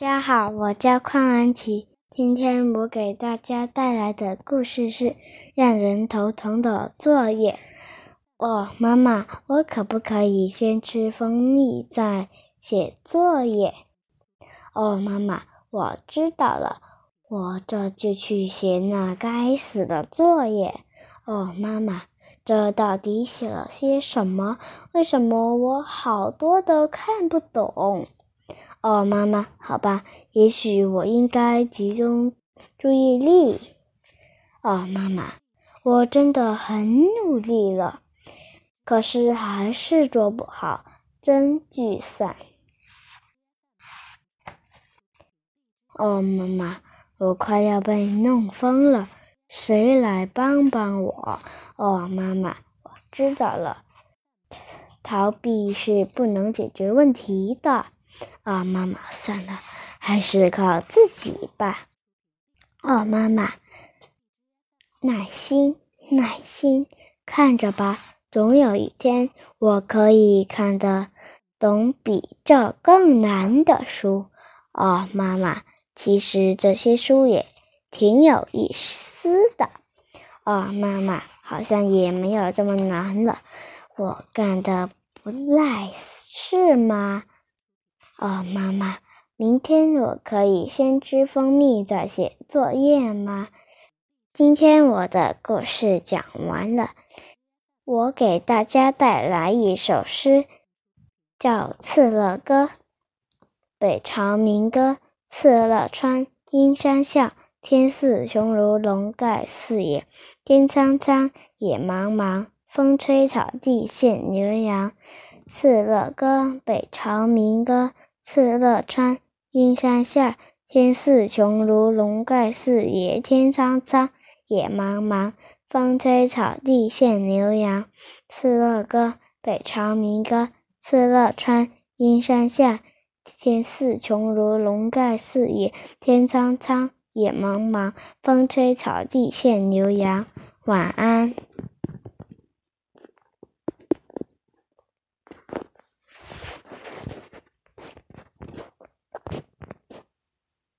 大家好，我叫邝安琪。今天我给大家带来的故事是让人头疼的作业。哦，妈妈，我可不可以先吃蜂蜜再写作业？哦，妈妈，我知道了，我这就去写那该死的作业。哦，妈妈，这到底写了些什么？为什么我好多都看不懂？哦，妈妈，好吧，也许我应该集中注意力。哦，妈妈，我真的很努力了，可是还是做不好，真沮丧。哦，妈妈，我快要被弄疯了，谁来帮帮我？哦，妈妈，我知道了，逃避是不能解决问题的。哦，妈妈，算了，还是靠自己吧。哦，妈妈，耐心，耐心，看着吧，总有一天我可以看得懂比这更难的书。哦，妈妈，其实这些书也挺有意思的。哦，妈妈，好像也没有这么难了。我干的不赖，是吗？哦，妈妈，明天我可以先吃蜂蜜再写作业吗？今天我的故事讲完了，我给大家带来一首诗，叫《敕勒歌》。北朝民歌，敕勒川，阴山下，天似穹庐，笼盖四野。天苍苍，野茫茫，风吹草低见牛羊。敕勒歌，北朝民歌。敕勒川，阴山下，天似穹庐，笼盖四野。天苍苍，野茫茫，风吹草低见牛羊。敕勒歌，北朝民歌。敕勒川，阴山下，天似穹庐，笼盖四野。天苍苍，野茫茫，风吹草低见牛羊。晚安。